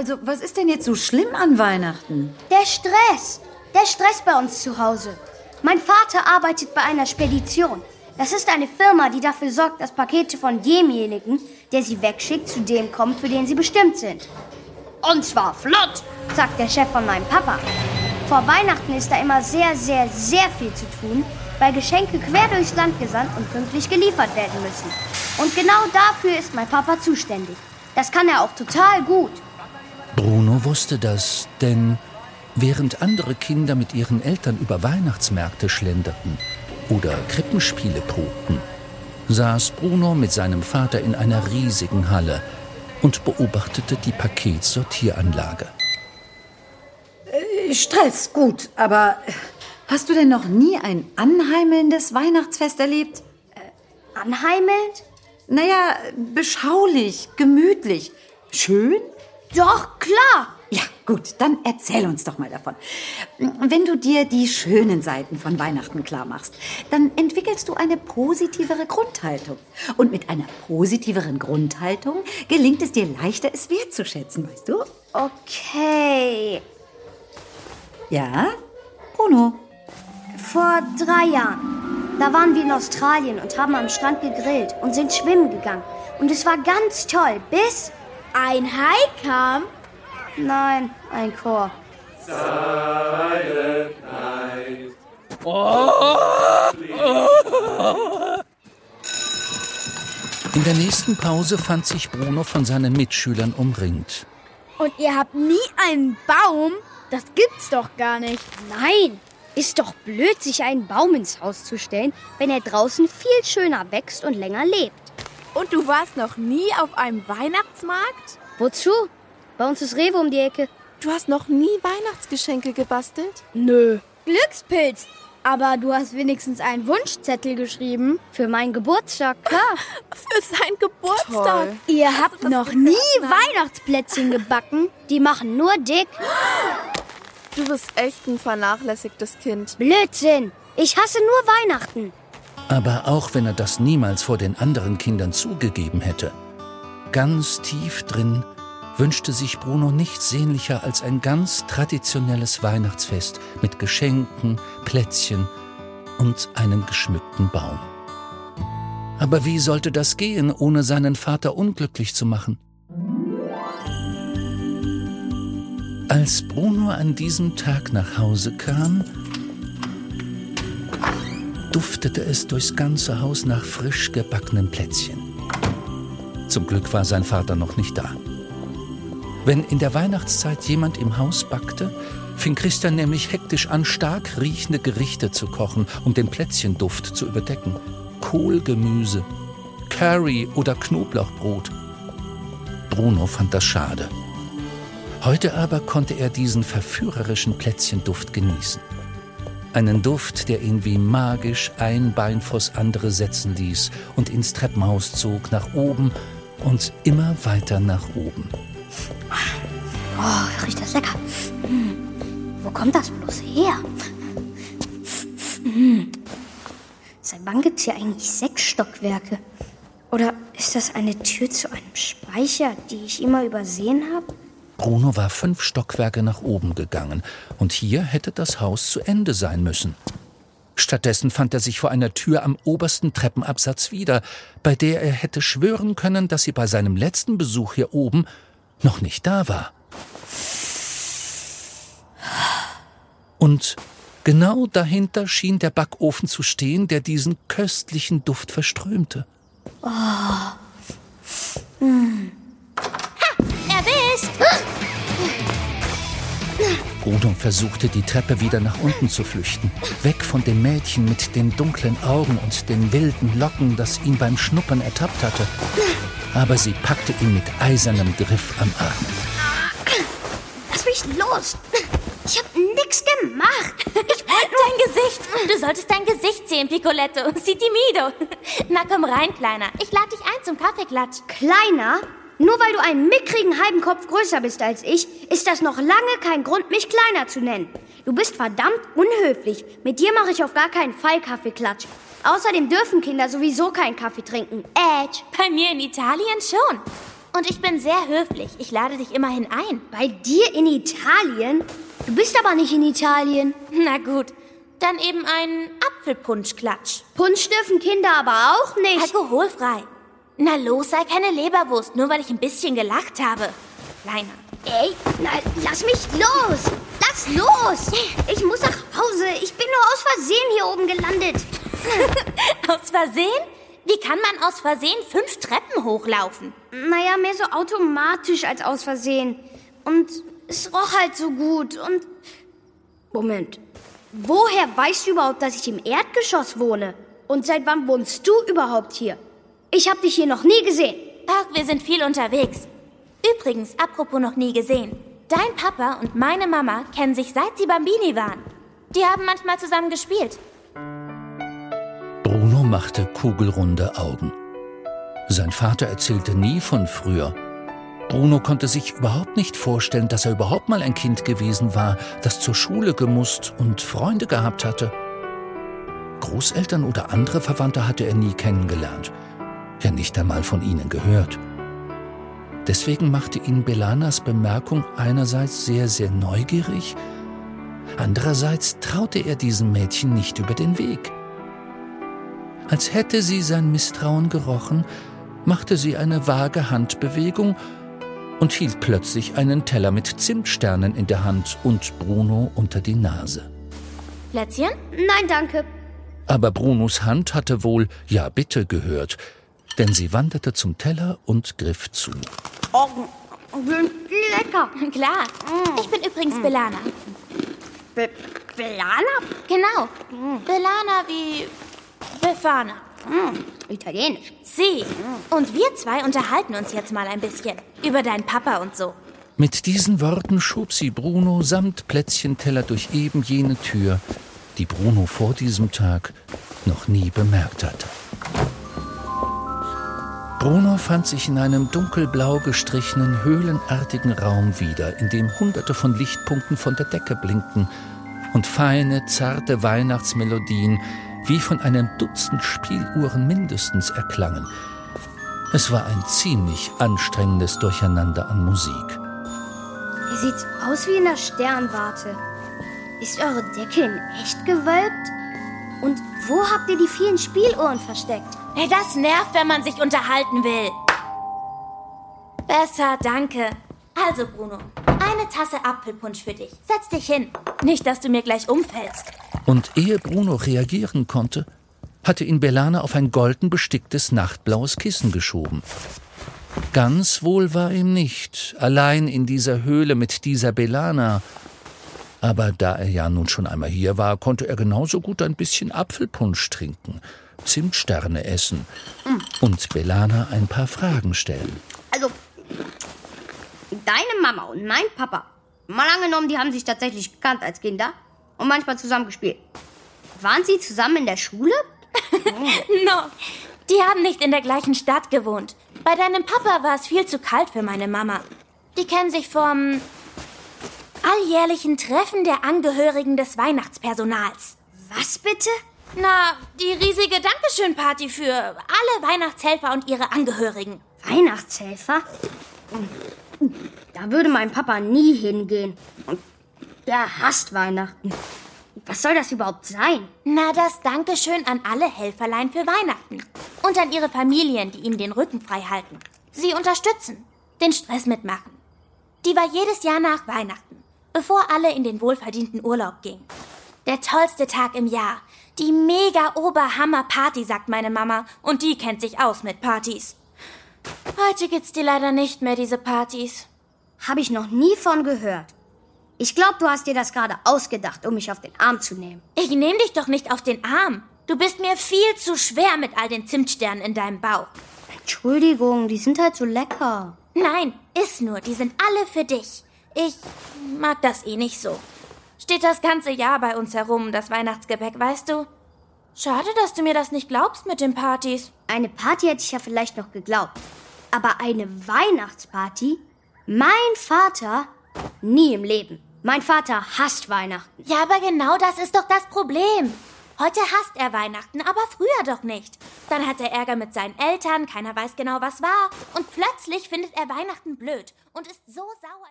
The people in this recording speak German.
Also, was ist denn jetzt so schlimm an Weihnachten? Der Stress. Der Stress bei uns zu Hause. Mein Vater arbeitet bei einer Spedition. Das ist eine Firma, die dafür sorgt, dass Pakete von demjenigen, der sie wegschickt, zu dem kommen, für den sie bestimmt sind. Und zwar flott, sagt der Chef von meinem Papa. Vor Weihnachten ist da immer sehr, sehr, sehr viel zu tun, weil Geschenke quer durchs Land gesandt und pünktlich geliefert werden müssen. Und genau dafür ist mein Papa zuständig. Das kann er auch total gut. Bruno wusste das, denn während andere Kinder mit ihren Eltern über Weihnachtsmärkte schlenderten oder Krippenspiele probten, saß Bruno mit seinem Vater in einer riesigen Halle und beobachtete die Paketsortieranlage. Äh, Stress, gut, aber hast du denn noch nie ein anheimelndes Weihnachtsfest erlebt? Äh, anheimelnd? Naja, beschaulich, gemütlich. Schön? Doch, klar. Ja, gut, dann erzähl uns doch mal davon. Wenn du dir die schönen Seiten von Weihnachten klar machst, dann entwickelst du eine positivere Grundhaltung. Und mit einer positiveren Grundhaltung gelingt es dir leichter, es wertzuschätzen, weißt du? Okay. Ja? Bruno? Vor drei Jahren. Da waren wir in Australien und haben am Strand gegrillt und sind schwimmen gegangen. Und es war ganz toll, bis ein Hai kam Nein, ein Chor. Silent Night. In der nächsten Pause fand sich Bruno von seinen Mitschülern umringt. Und ihr habt nie einen Baum? Das gibt's doch gar nicht. Nein, ist doch blöd, sich einen Baum ins Haus zu stellen, wenn er draußen viel schöner wächst und länger lebt. Und du warst noch nie auf einem Weihnachtsmarkt? Wozu? Bei uns ist Rewe um die Ecke. Du hast noch nie Weihnachtsgeschenke gebastelt? Nö. Glückspilz. Aber du hast wenigstens einen Wunschzettel geschrieben. Für meinen Geburtstag, klar. Für seinen Geburtstag. Toll. Ihr habt noch nie Weihnachtsplätzchen gebacken. Die machen nur dick. Du bist echt ein vernachlässigtes Kind. Blödsinn. Ich hasse nur Weihnachten. Aber auch wenn er das niemals vor den anderen Kindern zugegeben hätte, ganz tief drin wünschte sich Bruno nichts sehnlicher als ein ganz traditionelles Weihnachtsfest mit Geschenken, Plätzchen und einem geschmückten Baum. Aber wie sollte das gehen, ohne seinen Vater unglücklich zu machen? Als Bruno an diesem Tag nach Hause kam, duftete es durchs ganze Haus nach frisch gebackenen Plätzchen. Zum Glück war sein Vater noch nicht da. Wenn in der Weihnachtszeit jemand im Haus backte, fing Christian nämlich hektisch an, stark riechende Gerichte zu kochen, um den Plätzchenduft zu überdecken. Kohlgemüse, Curry oder Knoblauchbrot. Bruno fand das schade. Heute aber konnte er diesen verführerischen Plätzchenduft genießen. Einen Duft, der ihn wie magisch ein Bein vors andere setzen ließ und ins Treppenhaus zog, nach oben und immer weiter nach oben. Oh, riecht das lecker. Hm. Wo kommt das bloß her? Hm. Seit wann gibt es hier eigentlich sechs Stockwerke? Oder ist das eine Tür zu einem Speicher, die ich immer übersehen habe? Bruno war fünf Stockwerke nach oben gegangen und hier hätte das Haus zu Ende sein müssen. Stattdessen fand er sich vor einer Tür am obersten Treppenabsatz wieder, bei der er hätte schwören können, dass sie bei seinem letzten Besuch hier oben noch nicht da war. Und genau dahinter schien der Backofen zu stehen, der diesen köstlichen Duft verströmte. Oh. Hm. Bruno versuchte, die Treppe wieder nach unten zu flüchten. Weg von dem Mädchen mit den dunklen Augen und den wilden Locken, das ihn beim Schnuppern ertappt hatte. Aber sie packte ihn mit eisernem Griff am Arm. Lass mich los! Ich hab nix gemacht. Ich wollte Dein Gesicht. Du solltest dein Gesicht sehen, Piccoletto. Sieh timido. Na komm rein, Kleiner. Ich lade dich ein zum Kaffeeklatsch. Kleiner? Nur weil du einen mickrigen halben Kopf größer bist als ich, ist das noch lange kein Grund, mich kleiner zu nennen. Du bist verdammt unhöflich. Mit dir mache ich auf gar keinen Fall Kaffeeklatsch. Außerdem dürfen Kinder sowieso keinen Kaffee trinken. Edge, bei mir in Italien schon. Und ich bin sehr höflich. Ich lade dich immerhin ein. Bei dir in Italien? Du bist aber nicht in Italien. Na gut, dann eben ein Apfelpunschklatsch. Punsch dürfen Kinder aber auch nicht. Alkoholfrei. Na los, sei keine Leberwurst, nur weil ich ein bisschen gelacht habe. Kleiner. Ey, na, lass mich los! Lass los! Ich muss nach Hause. Ich bin nur aus Versehen hier oben gelandet. Aus Versehen? Wie kann man aus Versehen fünf Treppen hochlaufen? Naja, mehr so automatisch als aus Versehen. Und es roch halt so gut. Und. Moment. Woher weißt du überhaupt, dass ich im Erdgeschoss wohne? Und seit wann wohnst du überhaupt hier? Ich hab dich hier noch nie gesehen. Ach, wir sind viel unterwegs. Übrigens, apropos noch nie gesehen. Dein Papa und meine Mama kennen sich seit sie Bambini waren. Die haben manchmal zusammen gespielt. Bruno machte kugelrunde Augen. Sein Vater erzählte nie von früher. Bruno konnte sich überhaupt nicht vorstellen, dass er überhaupt mal ein Kind gewesen war, das zur Schule gemusst und Freunde gehabt hatte. Großeltern oder andere Verwandte hatte er nie kennengelernt, ja nicht einmal von ihnen gehört. Deswegen machte ihn Belanas Bemerkung einerseits sehr, sehr neugierig, andererseits traute er diesem Mädchen nicht über den Weg. Als hätte sie sein Misstrauen gerochen, machte sie eine vage Handbewegung und hielt plötzlich einen Teller mit Zimtsternen in der Hand und Bruno unter die Nase. Plätzchen? Nein, danke. Aber Brunos Hand hatte wohl Ja bitte gehört, denn sie wanderte zum Teller und griff zu. Oh, sind die lecker. Klar. Ich bin übrigens Belana. Be Belana? Genau. Belana wie Befana. Italienisch. Sie. Und wir zwei unterhalten uns jetzt mal ein bisschen. Über deinen Papa und so. Mit diesen Worten schob sie Bruno samt Plätzchenteller durch eben jene Tür, die Bruno vor diesem Tag noch nie bemerkt hatte. Bruno fand sich in einem dunkelblau gestrichenen, höhlenartigen Raum wieder, in dem hunderte von Lichtpunkten von der Decke blinkten und feine, zarte Weihnachtsmelodien wie von einem Dutzend Spieluhren mindestens erklangen. Es war ein ziemlich anstrengendes Durcheinander an Musik. Ihr sieht aus wie in der Sternwarte. Ist eure Decke in echt gewölbt? Und wo habt ihr die vielen Spieluhren versteckt? Hey, das nervt, wenn man sich unterhalten will. Besser, danke. Also, Bruno, eine Tasse Apfelpunsch für dich. Setz dich hin. Nicht, dass du mir gleich umfällst. Und ehe Bruno reagieren konnte, hatte ihn Belana auf ein golden besticktes nachtblaues Kissen geschoben. Ganz wohl war ihm nicht, allein in dieser Höhle mit dieser Belana. Aber da er ja nun schon einmal hier war, konnte er genauso gut ein bisschen Apfelpunsch trinken, Zimtsterne essen und Belana ein paar Fragen stellen. Also, deine Mama und mein Papa, mal angenommen, die haben sich tatsächlich gekannt als Kinder und manchmal zusammen gespielt. Waren sie zusammen in der Schule? No, die haben nicht in der gleichen Stadt gewohnt. Bei deinem Papa war es viel zu kalt für meine Mama. Die kennen sich vom alljährlichen Treffen der Angehörigen des Weihnachtspersonals. Was bitte? Na, die riesige Dankeschön-Party für alle Weihnachtshelfer und ihre Angehörigen. Weihnachtshelfer? Da würde mein Papa nie hingehen. Und der hasst Weihnachten. Was soll das überhaupt sein? Na, das Dankeschön an alle Helferlein für Weihnachten. Und an ihre Familien, die ihm den Rücken frei halten. Sie unterstützen, den Stress mitmachen. Die war jedes Jahr nach Weihnachten, bevor alle in den wohlverdienten Urlaub gingen. Der tollste Tag im Jahr. Die mega oberhammer Party, sagt meine Mama. Und die kennt sich aus mit Partys. Heute gibt's die leider nicht mehr, diese Partys. Habe ich noch nie von gehört. Ich glaube, du hast dir das gerade ausgedacht, um mich auf den Arm zu nehmen. Ich nehm dich doch nicht auf den Arm. Du bist mir viel zu schwer mit all den Zimtsternen in deinem Bauch. Entschuldigung, die sind halt so lecker. Nein, iss nur, die sind alle für dich. Ich mag das eh nicht so. Steht das ganze Jahr bei uns herum, das Weihnachtsgebäck, weißt du? Schade, dass du mir das nicht glaubst mit den Partys. Eine Party hätte ich ja vielleicht noch geglaubt. Aber eine Weihnachtsparty? Mein Vater? Nie im Leben. Mein Vater hasst Weihnachten. Ja, aber genau das ist doch das Problem. Heute hasst er Weihnachten, aber früher doch nicht. Dann hat er Ärger mit seinen Eltern, keiner weiß genau, was war. Und plötzlich findet er Weihnachten blöd und ist so sauer.